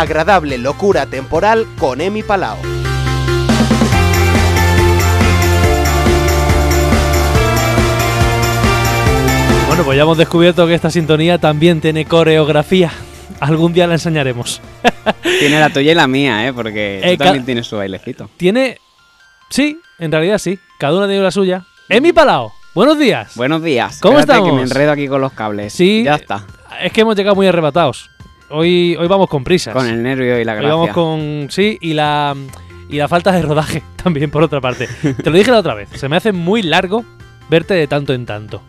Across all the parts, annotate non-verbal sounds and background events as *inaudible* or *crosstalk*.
agradable locura temporal con Emi Palao. Bueno, pues ya hemos descubierto que esta sintonía también tiene coreografía. Algún día la enseñaremos. *laughs* Tiene la tuya y la mía, ¿eh? Porque Eh, tú también tienes su bailecito. Tiene. Sí, en realidad sí. Cada una tiene la suya. Emi Palao, buenos días. Buenos días. ¿Cómo Espérate que estamos? me enredo aquí con los cables. Sí. Ya está. Es que hemos llegado muy arrebatados. Hoy, hoy vamos con prisas. Con el nervio y la Hoy gracia. vamos con. Sí, y la. Y la falta de rodaje *laughs* también, por otra parte. Te lo dije la otra vez. Se me hace muy largo verte de tanto en tanto.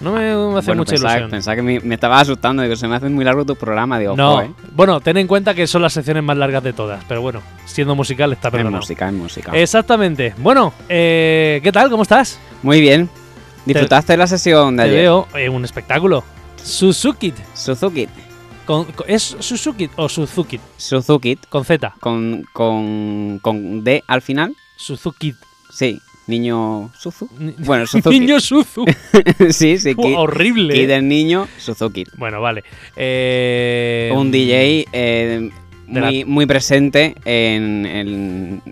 No me, me hace Bueno, mucha pensaba, ilusión. pensaba que me, me estaba asustando. Digo, se me hace muy largo tu programa. Digo, no, "Jo, eh". bueno, ten en cuenta que son las secciones más largas de todas, pero bueno, siendo musical está Es perdonado. música, es música. Exactamente. Bueno, eh, ¿qué tal? ¿Cómo estás? Muy bien. ¿Disfrutaste de la sesión de Te ayer? veo en un espectáculo. Suzuki. Suzuki. Con, con- ¿Es Suzuki o Suzuki? Suzuki. Con Z. Con, con, con D al final. Suzuki. Sí. Niño Suzu. Bueno, *laughs* Suzuki. Niño Suzu. *laughs* sí, sí. Kid, horrible. Kid del niño, Suzuki. Bueno, vale. Eh, Un DJ eh, la- muy, muy presente en, en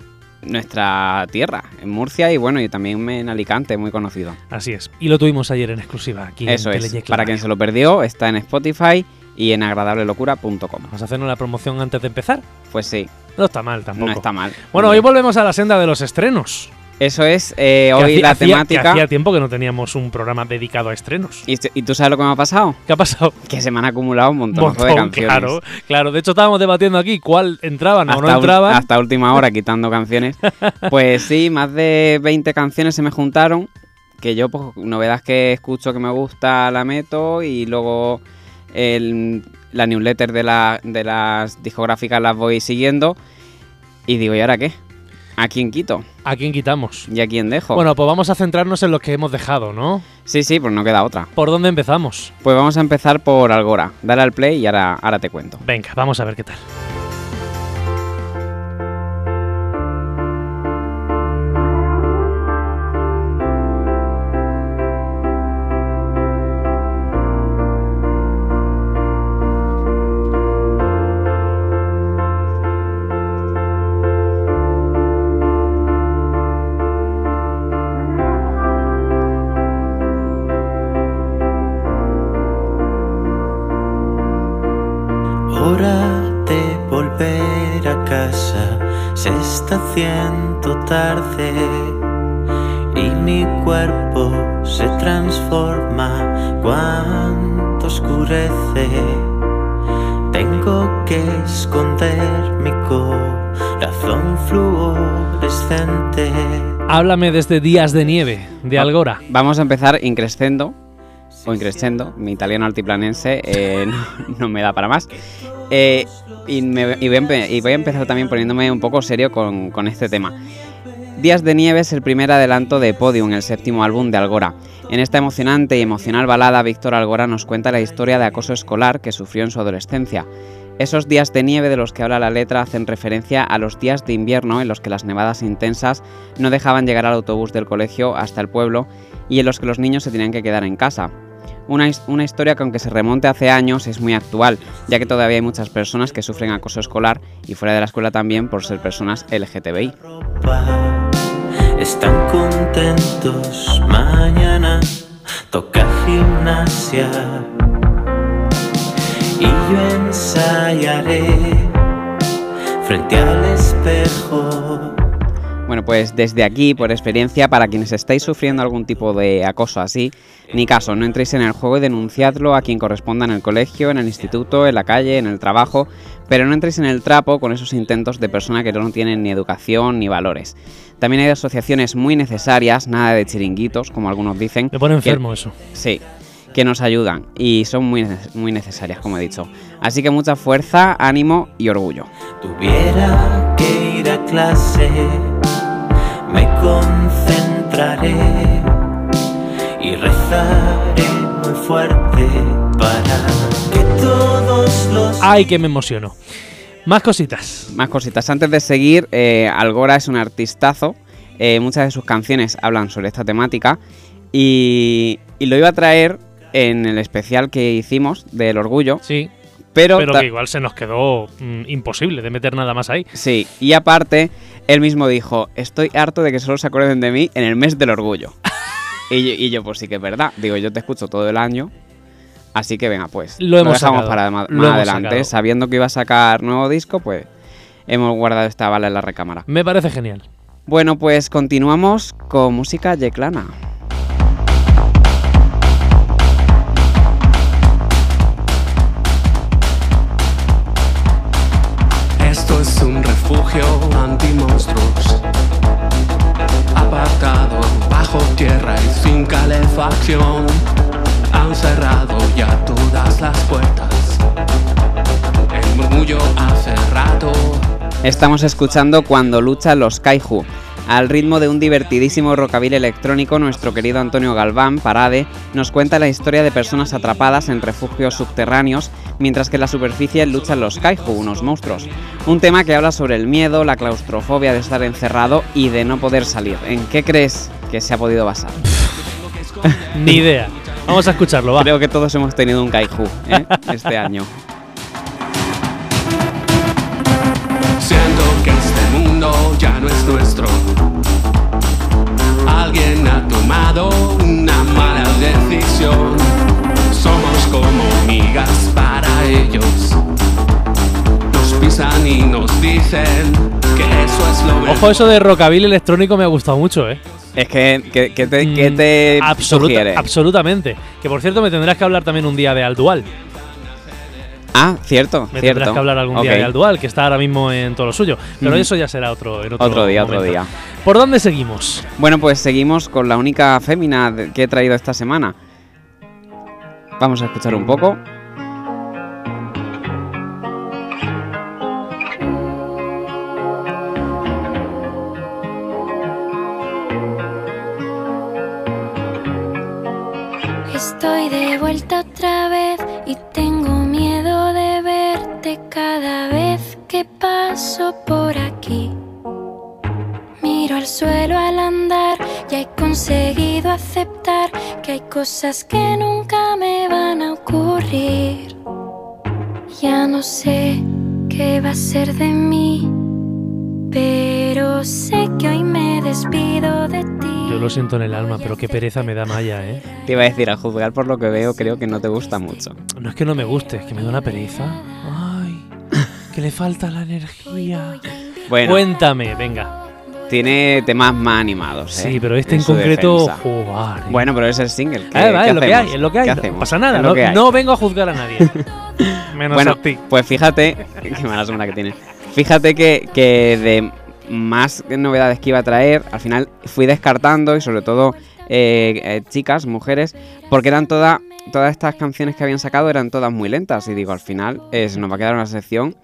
nuestra tierra, en Murcia y bueno, y también en Alicante, muy conocido. Así es. Y lo tuvimos ayer en exclusiva aquí Eso en es. Para quien se lo perdió, está en Spotify y en agradablelocura.com. Vamos a hacernos la promoción antes de empezar. Pues sí, No está mal tampoco. no está mal. Bueno, hoy volvemos a la senda de los estrenos. Eso es, eh, hoy hacía- la temática... que hacía tiempo que no teníamos un programa dedicado a estrenos. ¿Y, y tú sabes lo que me ha pasado? ¿Qué ha pasado? Que se me han acumulado un montón, de canciones. claro, claro. De hecho, estábamos debatiendo aquí cuál entraban o no entraban. hasta última hora quitando canciones. *laughs* Pues sí, más de 20 canciones se me juntaron. Que yo, pues, novedades que escucho que me gusta, la meto. Y luego el- la newsletter de, la- de las discográficas las voy siguiendo. Y digo, ¿y ahora qué? ¿A quién quito? ¿A quién quitamos? ¿Y a quién dejo? Bueno, pues vamos a centrarnos en lo que hemos dejado, ¿no? sí, sí, pues no queda otra. ¿Por dónde empezamos? Pues vamos a empezar por Algora. Dale al play y ahora, ahora te cuento. Venga, vamos a ver qué tal. Está haciendo tarde y mi cuerpo se transforma cuando oscurece. Tengo que esconder mi corazón fluorescente. Háblame desde Días de Nieve, de Va- Algora. Vamos a empezar increscendo o increscendo. Mi italiano altiplanense eh, *laughs* no, no me da para más. Eh, y, voy a empezar también poniéndome un poco serio con, con este tema. Días de Nieve es el primer adelanto de Podium, el séptimo álbum de Algora. En esta emocionante y emocional balada, Víctor Algora nos cuenta la historia de acoso escolar que sufrió en su adolescencia. Esos días de nieve de los que habla la letra hacen referencia a los días de invierno en los que las nevadas intensas no dejaban llegar al autobús del colegio hasta el pueblo y en los que los niños se tenían que quedar en casa. Una, una historia que aunque se remonte hace años es muy actual, ya que todavía hay muchas personas que sufren acoso escolar y fuera de la escuela también por ser personas LGTBI. Están contentos mañana, toca gimnasia. Y yo ensayaré frente al espejo. Bueno, pues desde aquí, por experiencia, para quienes estáis sufriendo algún tipo de acoso así, ni caso, no entréis en el juego y denunciadlo a quien corresponda en el colegio, en el instituto, en la calle, en el trabajo, pero no entréis en el trapo con esos intentos de persona que no tienen ni educación ni valores. También hay asociaciones muy necesarias, nada de chiringuitos, como algunos dicen. Me pone que- enfermo eso. Sí, que nos ayudan y son muy, muy necesarias, como he dicho. Así que mucha fuerza, ánimo y orgullo. Tuviera que ir a clase, me concentraré y rezaré muy fuerte para que todos los Ay, que me emociono. Más cositas. Más cositas. Antes de seguir, eh, Algora es un artistazo. eh, muchas de sus canciones hablan sobre esta temática. Y, y lo iba a traer en el especial que hicimos del orgullo. Sí. Pero, Pero que igual se nos quedó mm, imposible de meter nada más ahí. Sí, y aparte, él mismo dijo, estoy harto de que solo se acuerden de mí en el mes del orgullo. *laughs* y, yo, y yo, pues sí que es verdad. Digo, yo te escucho todo el año. Así que venga, pues Lo hemos dejamos sacado, para más adelante. sacado. Sabiendo que iba a sacar nuevo disco, pues hemos guardado esta bala en la recámara. Me parece genial. Bueno, pues continuamos con música yeclana. Refugio anti-monstruos. Apartado bajo tierra y sin calefacción. Han cerrado ya todas las puertas. El murmullo hace rato. Estamos escuchando Cuando luchan los Kaiju. Al ritmo de un divertidísimo rockabilly electrónico, nuestro querido Antonio Galván, Parade, nos cuenta la historia de personas atrapadas en refugios subterráneos, mientras que en la superficie luchan los Kaiju, unos monstruos. Un tema que habla sobre el miedo, la claustrofobia de estar encerrado y de no poder salir. ¿En qué crees que se ha podido basar? Ni idea. Vamos a escucharlo, va. Creo que todos hemos tenido un Kaiju ¿eh? *laughs* este año. No es nuestro. Alguien ha tomado una mala decisión. Somos como migas para ellos. Nos pisan y nos dicen que eso es lo mejor. Ojo, eso de rockabilly electrónico me ha gustado mucho, ¿eh? Es que, ¿qué, qué te, qué Mm, te absoluta- sugiere? Absolutamente. Que por cierto, me tendrás que hablar también un día de Aldual. Ah, cierto, Me cierto. tendrás que hablar algún día de Aldual, que está ahora mismo en todo lo suyo. Pero Ujú. eso ya será otro, en otro, Otro día, otro día. ¿Por dónde seguimos? Bueno, pues seguimos con la única fémina que he traído esta semana. Vamos a escuchar un poco. Conseguido aceptar que hay cosas que nunca me van a ocurrir. Ya no sé qué va a ser de mí, pero sé que hoy me despido de ti. Yo lo siento en el alma, pero qué pereza me da Maya, ¿eh? Te iba a decir, a juzgar por lo que veo, creo que no te gusta mucho. No es que no me guste, es que me da una pereza. Ay, que le falta la energía. Bueno, Cuéntame, venga. Tiene temas más animados. ¿eh? Sí, pero este en, su concreto. Bueno, pero es el single. ¿qué- Ah, va, qué es lo que hay, es lo que hay. ¿Qué No pasa nada, no, que hay. no vengo a juzgar a nadie. *laughs* Menos Bueno, a ti. pues fíjate, *laughs* qué mala semana que tiene. Fíjate que, que de más novedades que iba a traer, al final fui descartando y sobre todo eh, eh, chicas, mujeres, porque eran todas todas estas canciones que habían sacado eran todas muy lentas y digo, al final eh, se nos va a quedar una sección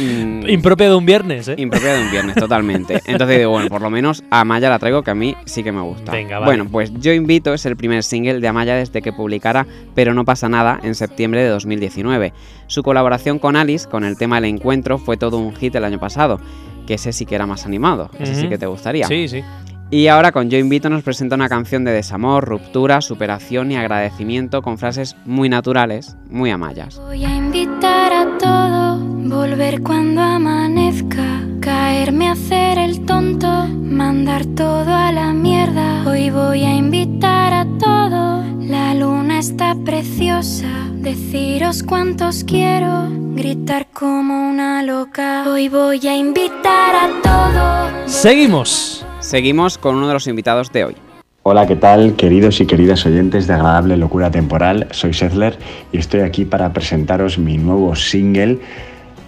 mm, Impropia de un viernes, ¿eh? impropia de un viernes, totalmente. Entonces digo, bueno, por lo menos a Amaya la traigo que a mí sí que me gusta. Venga, vale. Bueno, pues Yo Invito es el primer single de Amaya desde que publicara Pero no pasa nada en septiembre de 2019. Su colaboración con Alice, con el tema El Encuentro, fue todo un hit el año pasado. Que ese sí que era más animado, ese sí que te gustaría. Sí, sí. Y ahora con Yo Invito nos presenta una canción de desamor, ruptura, superación y agradecimiento con frases muy naturales, muy amayas. Voy a invitar a todo, volver cuando amanezca, caerme a hacer el tonto, mandar todo a la mierda. Hoy voy a invitar a todo, la luna está preciosa, deciros cuántos quiero, gritar como una loca. Hoy voy a invitar a todo. Seguimos. Seguimos con uno de los invitados de hoy. Hola, ¿qué tal, queridos y queridas oyentes de Agradable Locura Temporal? Soy Sethler y estoy aquí para presentaros mi nuevo single,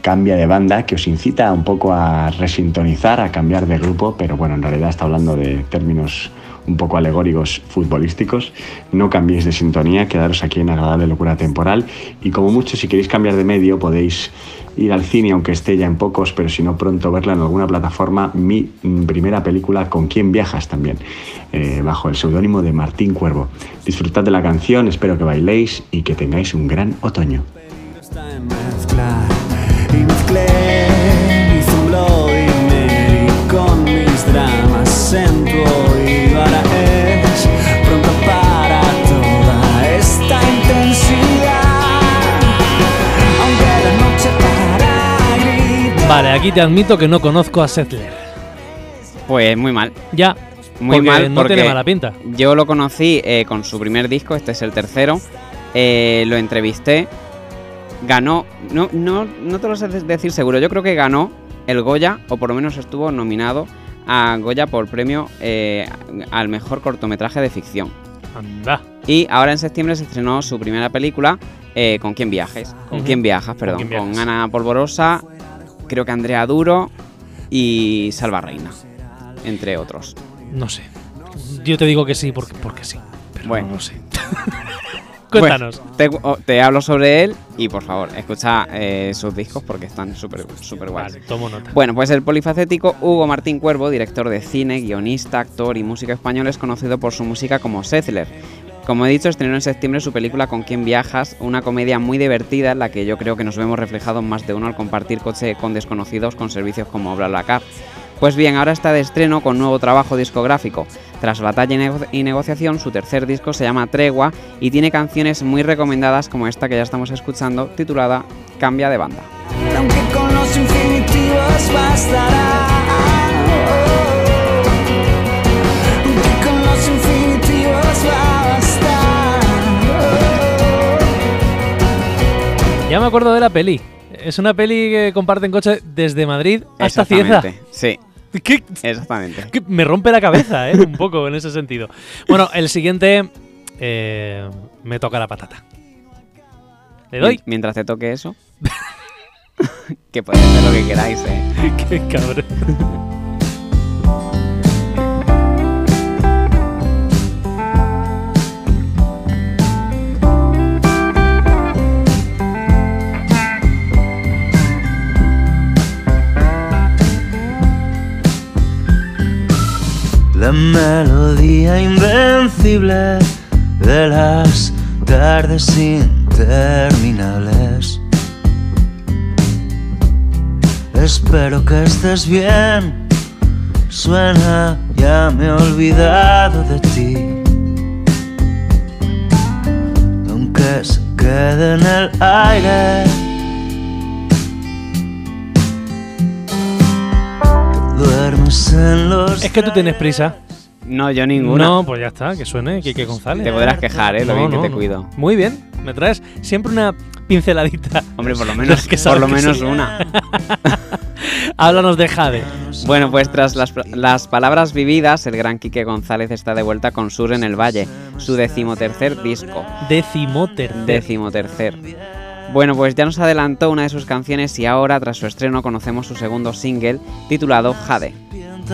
Cambia de banda, que os incita un poco a resintonizar, a cambiar de grupo, pero bueno, en realidad está hablando de términos un poco alegóricos futbolísticos. No cambiéis de sintonía, quedaros aquí en Agradable Locura Temporal y como mucho, si queréis cambiar de medio, podéis ir al cine, aunque esté ya en pocos, pero si no pronto verla en alguna plataforma, mi mm, primera película, ¿Con quién viajas? también, eh, bajo el seudónimo de Martín Cuervo. Disfrutad de la canción, espero que bailéis y que tengáis un gran otoño. Vale, aquí te admito que no conozco a Settler. Pues muy mal. Ya. Muy porque mal no porque tiene mala pinta. yo lo conocí eh, con su primer disco, este es el tercero. eh, lo entrevisté. Ganó, no, no, no te lo sé de- decir seguro, yo creo que ganó el Goya, o por lo menos estuvo nominado a Goya por premio eh, al mejor cortometraje de ficción. Anda. Y ahora en septiembre se estrenó su primera película, eh, ¿Con quién viajes? ¿Con Ujú. quién viajas? Perdón. quién Con? Ana Polvorosa, creo que Andrea Duro y Salva Reina, entre otros. No sé. Yo te digo que sí porque, porque sí. Pero Bueno. no sé. *laughs* *laughs* Cuéntanos. Te, o- te hablo sobre él y por favor, escucha eh, sus discos porque están súper súper guays. Vale, tomo nota. Bueno, pues el polifacético Hugo Martín Cuervo, director de cine, guionista, actor y músico español, es conocido por su música como Settler. Como he dicho, estrenó en septiembre su película Con quién viajas, una comedia muy divertida en la que yo creo que nos vemos reflejados más de uno al compartir coche con desconocidos con servicios como BlaBlaCar. Pues bien, ahora está de estreno con nuevo trabajo discográfico. Tras batalla y, nego- y negociación, su tercer disco se llama Tregua y tiene canciones muy recomendadas como esta que ya estamos escuchando, titulada Cambia de banda. Ya me acuerdo de la peli. Es una peli que comparten coche desde Madrid hasta Cieza. Exactamente, Sí, *laughs* ¿Qué? exactamente. me rompe la cabeza, ¿eh? Un poco en ese sentido. Bueno, el siguiente eh, me toca la patata. ¿Le doy? Mien- Mientras te toque eso. *laughs* que podéis hacer lo que queráis, eh. *laughs* Qué cabrón. Invencible de las tardes interminables. Espero que estés bien. Suena, ya me he olvidado de ti. Aunque se quede en el aire. Duermes en los. Es que tú tienes prisa. No, yo ninguna. No, pues ya está, que suene Kike González. Te podrás quejar, eh, lo No, bien que no, te no. cuido. Muy bien, me traes siempre una pinceladita. Hombre, por lo *laughs* menos, que por lo que menos una. *laughs* Háblanos de Jade. Bueno, pues tras las, las palabras vividas, el gran Quique González está de vuelta con Sur en el Valle, su decimotercer disco. Decimotercer. Decimotercer. Bueno, pues ya nos adelantó una de sus canciones y ahora, tras su estreno, conocemos su segundo single, titulado Jade.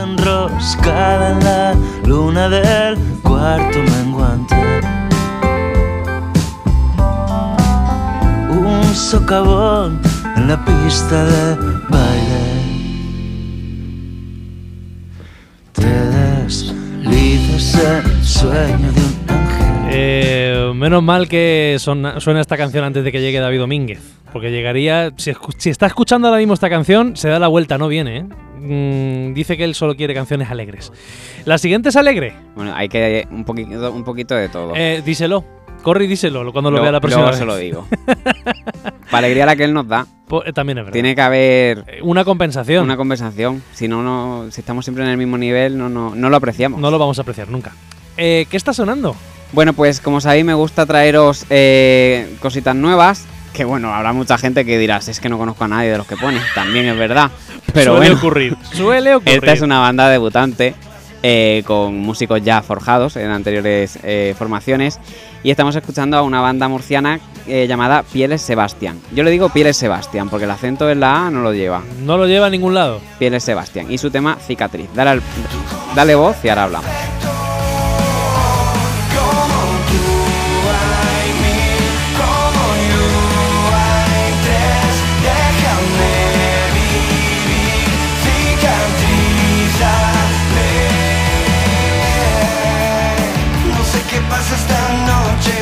Enroscada en la luna del cuarto menguante. Un socavón en la pista de baile. Te deslizas el sueño de un ángel. Eh, menos mal que son- suena esta canción antes de que llegue David Domínguez. Porque llegaría. Si, si está escuchando ahora mismo esta canción, se da la vuelta, no viene, ¿eh? Mm, dice que él solo quiere canciones alegres. La siguiente es alegre. Bueno, hay que un poquito, un poquito de todo. Eh, díselo. Corre y díselo cuando lo vea la próxima vez. se lo digo. *laughs* Para alegría la que él nos da, eh, también es verdad. tiene que haber Eh, Una compensación. una conversación. Si no, no, si estamos siempre en el mismo nivel, no, no, no lo apreciamos. No lo vamos a apreciar nunca. Eh, ¿Qué está sonando? Bueno, pues como sabéis, me gusta traeros eh, cositas nuevas. Que bueno, habrá mucha gente que dirá, "Si es que no conozco a nadie de los que pones. También es verdad. Pero Suele bueno, ocurrir. *laughs* Suele ocurrir. esta es una banda debutante eh, con músicos ya forjados en anteriores eh, formaciones. Y estamos escuchando a una banda murciana eh, llamada Pieles Sebastián. Yo le digo Pieles Sebastián porque el acento en la A no lo lleva. No lo lleva a ningún lado. Pieles Sebastián. Y su tema Cicatriz. Dale, al- dale voz y ahora hablamos. Noche.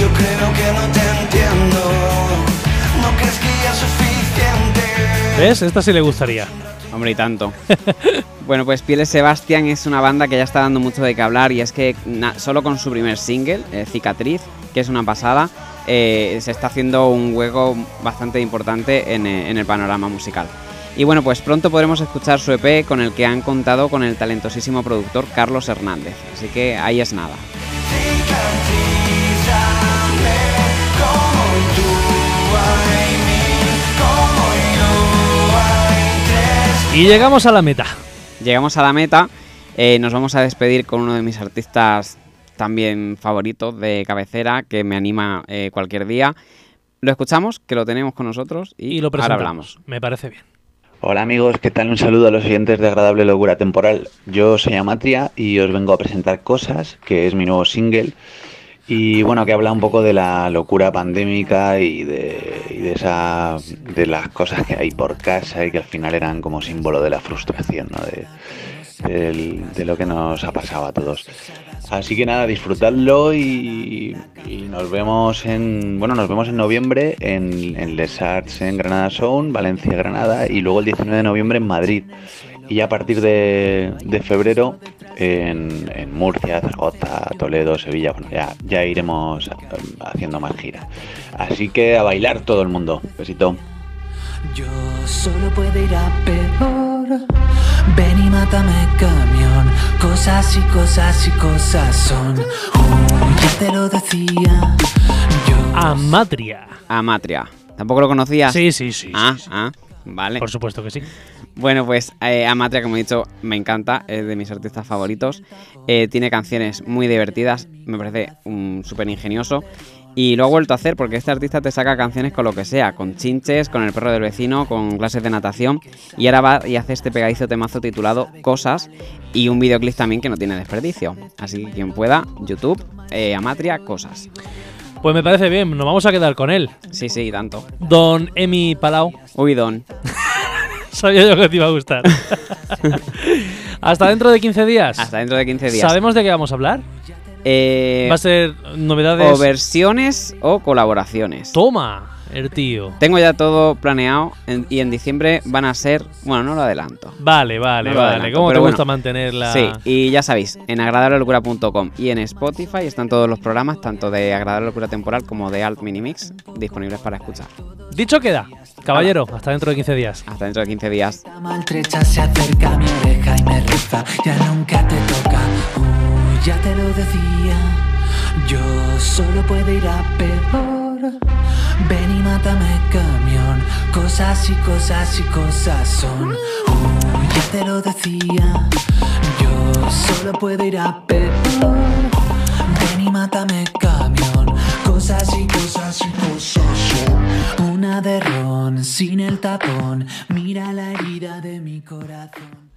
Yo creo que no te entiendo. No crees que ya es suficiente. ¿Ves? Esta sí le gustaría. Hombre, y tanto. *laughs* bueno, pues Pieles Sebastián es una banda que ya está dando mucho de qué hablar y es que na- solo con su primer single, eh, Cicatriz, que es una pasada, eh, se está haciendo un hueco bastante importante en, eh, en el panorama musical. Y bueno, pues pronto podremos escuchar su EP con el que han contado con el talentosísimo productor Carlos Hernández. Así que ahí es nada. Y llegamos a la meta. Llegamos a la meta. eh, nos vamos a despedir con uno de mis artistas también favoritos de cabecera que me anima eh, cualquier día. Lo escuchamos, que lo tenemos con nosotros y, Y lo ahora presentamos. hablamos. Me parece bien. Hola amigos, ¿qué tal? Un saludo a los oyentes de Agradable Locura Temporal. Yo soy Amatria y os vengo a presentar Cosas, que es mi nuevo single. Y bueno, que habla un poco de la locura pandémica y de, y de esa de las cosas que hay por casa y que al final eran como símbolo de la frustración, ¿no? De, de lo que nos ha pasado a todos. Así que nada, disfrutadlo y, y nos vemos en bueno, nos vemos en noviembre en, en Les Arts en Granada Sound, Valencia, Granada y luego el 19 de noviembre en Madrid. Y ya a partir de, de febrero en, en Murcia, Zaragoza, Toledo, Sevilla, bueno, ya, ya iremos eh, haciendo más giras. Así que a bailar todo el mundo. Besito. Yo solo puedo ir a peor. Ven y mátame camión. Cosas y cosas y cosas son. Oh, ya te lo decía. Amatria. Amatria. ¿Tampoco lo conocías? Sí, sí, sí. Ah, ah, vale. Por supuesto que sí. Bueno, pues eh, Amatria, como he dicho, me encanta, es de mis artistas favoritos. Eh, tiene canciones muy divertidas, me parece un súper ingenioso. Y lo ha vuelto a hacer porque este artista te saca canciones con lo que sea, con chinches, con el perro del vecino, con clases de natación. Y ahora va y hace este pegadizo temazo titulado Cosas y un videoclip también que no tiene desperdicio. Así que quien pueda, YouTube, eh, Amatria, Cosas. Pues me parece bien, nos vamos a quedar con él. Sí, sí, tanto. Don Emi Palau. Uy, Don. *laughs* Sabía yo que te iba a gustar. *laughs* Hasta dentro de 15 días. Hasta dentro de 15 días. ¿Sabemos de qué vamos a hablar? Eh, Va a ser novedades. o versiones o colaboraciones. Toma, el tío. Tengo ya todo planeado en- y en diciembre van a ser. Bueno, no lo adelanto. Vale, vale, No vale. adelanto, ¿Cómo te gusta bueno. mantener la. Sí, y ya sabéis, en agradablelocura.com y en Spotify están todos los programas, tanto de Agradable Locura Temporal como de Alt Minimix, disponibles para escuchar. Dicho queda. Caballero, hasta dentro de 15 días. Hasta dentro de 15 días. La maltrecha se acerca a mi oreja y me reza. Ya nunca te toca. Uh, ya te lo decía. Yo solo puedo ir a peor. Mátame camión. Cosas y cosas y cosas son. Uh, ya te lo decía. Yo solo puedo ir a peor. Ven y mátame camión. Cosas y cosas y cosas son. Una de ron sin el tapón. Mira la herida de mi corazón.